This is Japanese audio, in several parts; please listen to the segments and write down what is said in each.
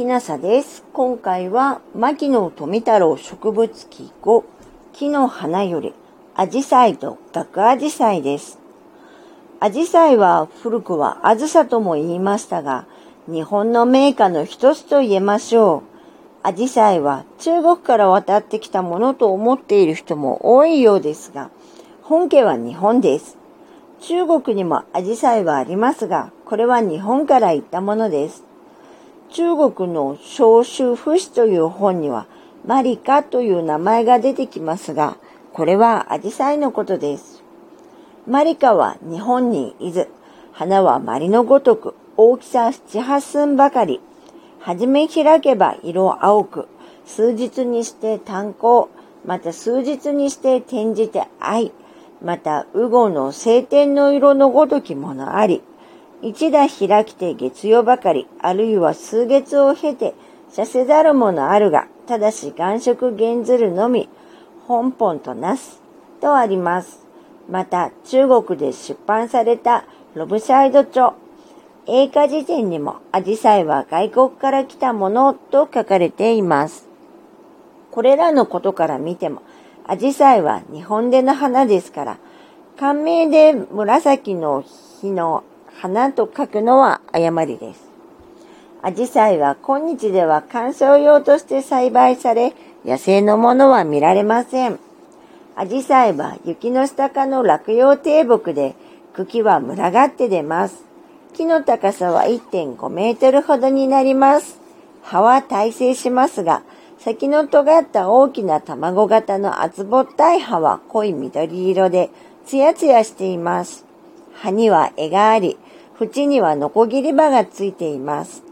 きなさです。今回は、牧野富太郎植物記5、木の花より、アジサイと学アジサイです。アジサイは古くはアズサとも言いましたが、日本の名家の一つと言えましょう。アジサイは中国から渡ってきたものと思っている人も多いようですが、本家は日本です。中国にもアジサイはありますが、これは日本から行ったものです。中国の小州不死という本には、マリカという名前が出てきますが、これはアジサイのことです。マリカは日本にいず、花はマリのごとく、大きさ七八寸ばかり。はじめ開けば色青く、数日にして炭鉱、また数日にして転じて愛、また、ウゴの晴天の色のごときものあり、一打開きて月夜ばかり、あるいは数月を経て、させざるものあるが、ただし願色減ずるのみ、本本となす、とあります。また、中国で出版されたロブサイド著、英華辞典にも、アジサイは外国から来たものと書かれています。これらのことから見ても、アジサイは日本での花ですから、感銘で紫の日の花と書くのは誤りです。アジサイは今日では観賞用として栽培され、野生のものは見られません。アジサイは雪の下かの落葉低木で、茎は群がって出ます。木の高さは1.5メートルほどになります。葉は耐性しますが、先の尖った大きな卵型の厚ぼったい葉は濃い緑色で、ツヤツヤしています。葉には柄があり、縁にはノコギリ刃がついています。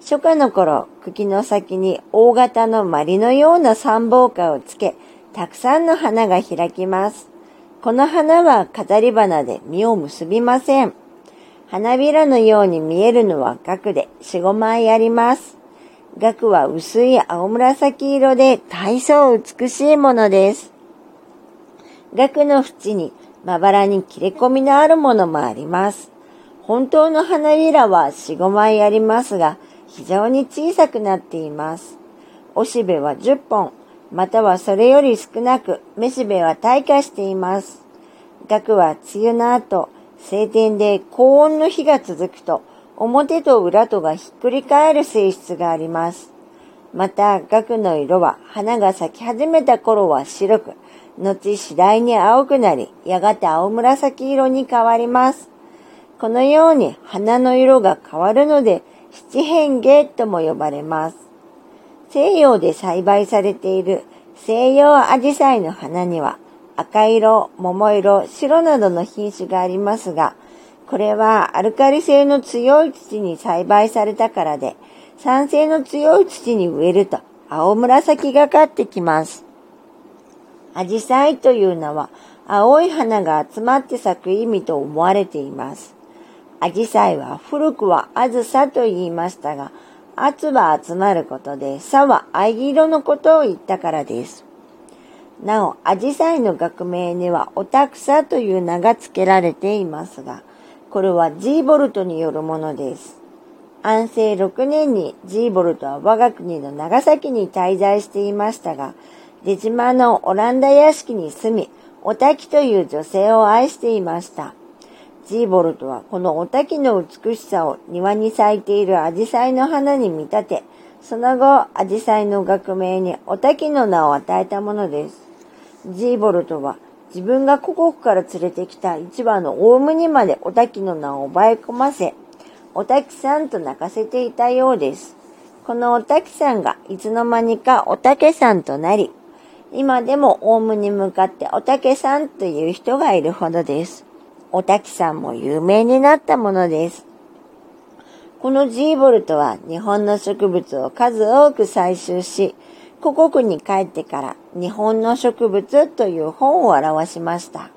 初夏の頃、茎の先に大型の鞠のような三宝花をつけ、たくさんの花が開きます。この花は飾り花で実を結びません。花びらのように見えるのは額で4、5枚あります。額は薄い青紫色で大層美しいものです。額の縁にまばらに切れ込みのあるものもあります。本当の花びらは4、5枚ありますが、非常に小さくなっています。おしべは10本、またはそれより少なく、めしべは退化しています。額は梅雨の後、晴天で高温の日が続くと、表と裏とがひっくり返る性質があります。また、額の色は花が咲き始めた頃は白く、後次第に青くなり、やがて青紫色に変わります。このように花の色が変わるので、七変化とも呼ばれます。西洋で栽培されている西洋アジサイの花には赤色、桃色、白などの品種がありますが、これはアルカリ性の強い土に栽培されたからで、酸性の強い土に植えると青紫がかってきます。アジサイというのは青い花が集まって咲く意味と思われています。アジサイは古くはあずさと言いましたが、圧は集まることで、さは藍色のことを言ったからです。なお、アジサイの学名にはオタクサという名が付けられていますが、これはジーボルトによるものです。安政6年にジーボルトは我が国の長崎に滞在していましたが、出島のオランダ屋敷に住み、おたきという女性を愛していました。ジーボルトはこのおたきの美しさを庭に咲いているアジサイの花に見立て、その後、アジサイの学名におたきの名を与えたものです。ジーボルトは自分が故国から連れてきた一羽のオウムにまでおたきの名を奪い込ませ、おたきさんと泣かせていたようです。このおたきさんがいつの間にかおたけさんとなり、今でもオウムに向かっておたけさんという人がいるほどです。おたきさんも有名になったものです。このジーボルトは日本の植物を数多く採集し、故国に帰ってから日本の植物という本を表しました。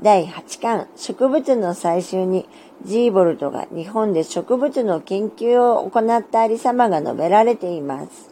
第8巻植物の採集にジーボルトが日本で植物の研究を行ったありさまが述べられています。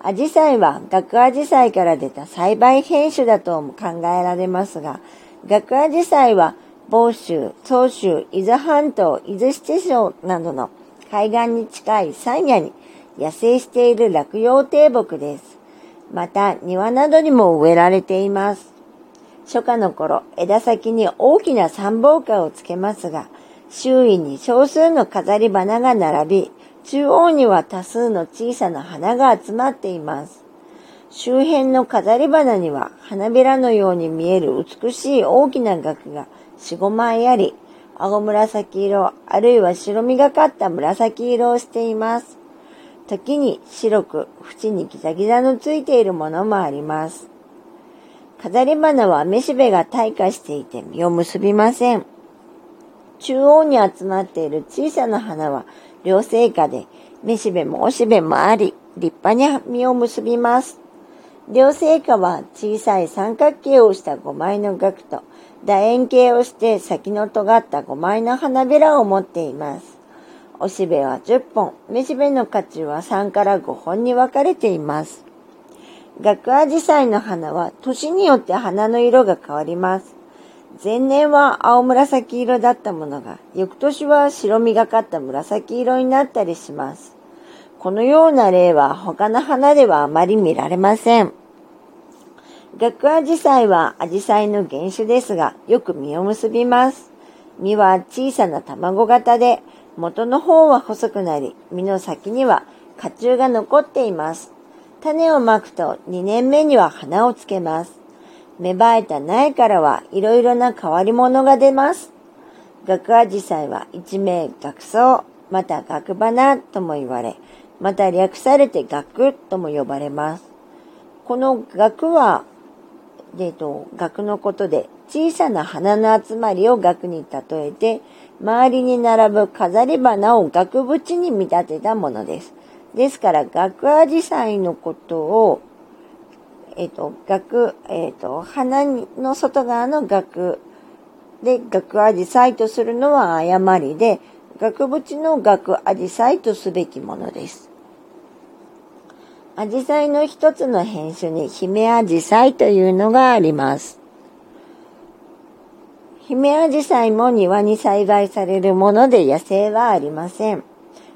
アジサイは学アジサイから出た栽培品種だと考えられますが、学アジサイは房州、総州、伊豆半島、伊豆七省などの海岸に近い山野に野生している落葉低木です。また庭などにも植えられています。初夏の頃、枝先に大きな三宝花をつけますが、周囲に少数の飾り花が並び、中央には多数の小さな花が集まっています。周辺の飾り花には花びらのように見える美しい大きな額が4、5枚あり、青紫色、あるいは白みがかった紫色をしています。時に白く縁にギザギザのついているものもあります。飾り花はめしべが退化していて実を結びません。中央に集まっている小さな花は両生花で、めしべもおしべもあり、立派に実を結びます。両生花は小さい三角形をした5枚の額と楕円形をして先の尖った5枚の花びらを持っています。おしべは10本、めしべの価値は3から5本に分かれています。学アジサイの花は年によって花の色が変わります。前年は青紫色だったものが、翌年は白みがかった紫色になったりします。このような例は他の花ではあまり見られません。学アジサイはアジサイの原種ですが、よく実を結びます。実は小さな卵型で、元の方は細くなり、実の先には花虫が残っています。種をまくと2年目には花をつけます。芽生えた苗からはいろいろな変わり者が出ます。学アジサイは一名学草、また学花とも言われ、また略されて学とも呼ばれます。この学は、えっと、学のことで小さな花の集まりを学に例えて、周りに並ぶ飾り花を額縁に見立てたものです。ですから、額アジサイのことをえっ、ー、と、額、えっ、ー、と、鼻の外側の額で、額アジサイとするのは誤りで、額縁の額アジサイとすべきものです。アジサイの一つの品種に姫アジサイというのがあります。姫アジサイも庭に栽培されるもので野生はありません。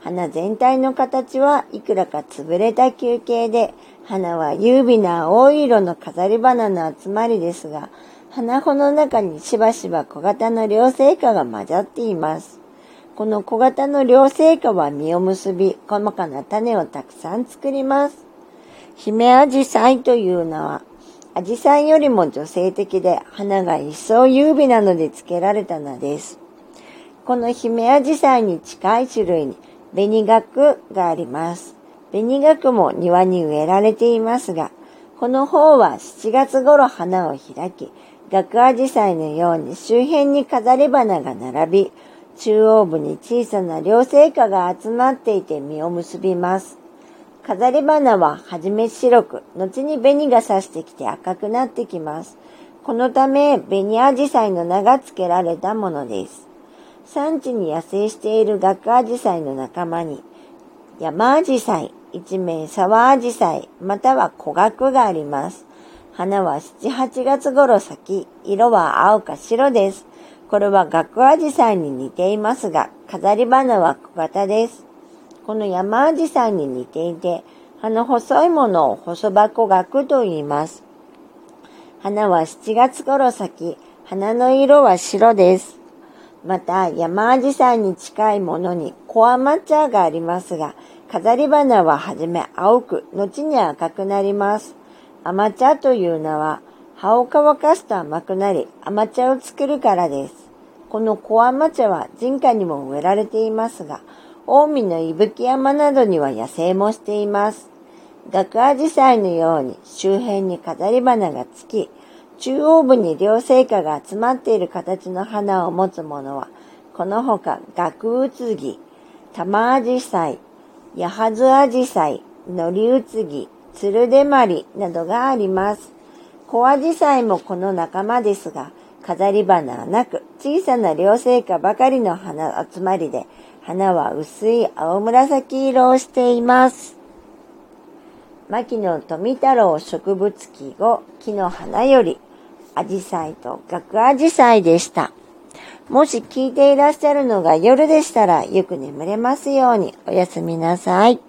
花全体の形はいくらか潰れた球形で、花は優美な青色の飾り花の集まりですが、花穂の中にしばしば小型の両生花が混ざっています。この小型の両生花は実を結び、細かな種をたくさん作ります。姫アジサイというのは、アジサイよりも女性的で、花が一層優美なので付けられたのです。この姫アジサイに近い種類に、紅学があります。紅学も庭に植えられていますが、この方は7月頃花を開き、学アジサイのように周辺に飾り花が並び、中央部に小さな両生花が集まっていて実を結びます。飾り花ははじめ白く、後に紅が差してきて赤くなってきます。このため、紅アジサイの名が付けられたものです。産地に野生している学アジサイの仲間に、山アジサイ、一名沢アジサイ、または古学があります。花は7、8月頃咲き、色は青か白です。これは学アジサイに似ていますが、飾り花は小型です。この山アジサイに似ていて、葉の細いものを細箱学と言います。花は7月頃咲き、花の色は白です。また、山アジサイに近いものにコアマッチャーがありますが、飾り花ははじめ青く、後に赤くなります。アマチャという名は、葉を乾かすと甘くなり、甘茶を作るからです。このコアマ茶は人家にも植えられていますが、近江の伊吹山などには野生もしています。学アジサイのように周辺に飾り花がつき、中央部に両生花が集まっている形の花を持つものは、このほか、学うつぎ、玉あじさい、やはずあじさい、のりうつぎ、つるでまりなどがあります。小アジサイもこの仲間ですが、飾り花はなく、小さな両生花ばかりの花集まりで、花は薄い青紫色をしています。牧野富太郎植物記後、木の花より、アジサイと学アジサイでした。もし聞いていらっしゃるのが夜でしたらよく眠れますようにおやすみなさい。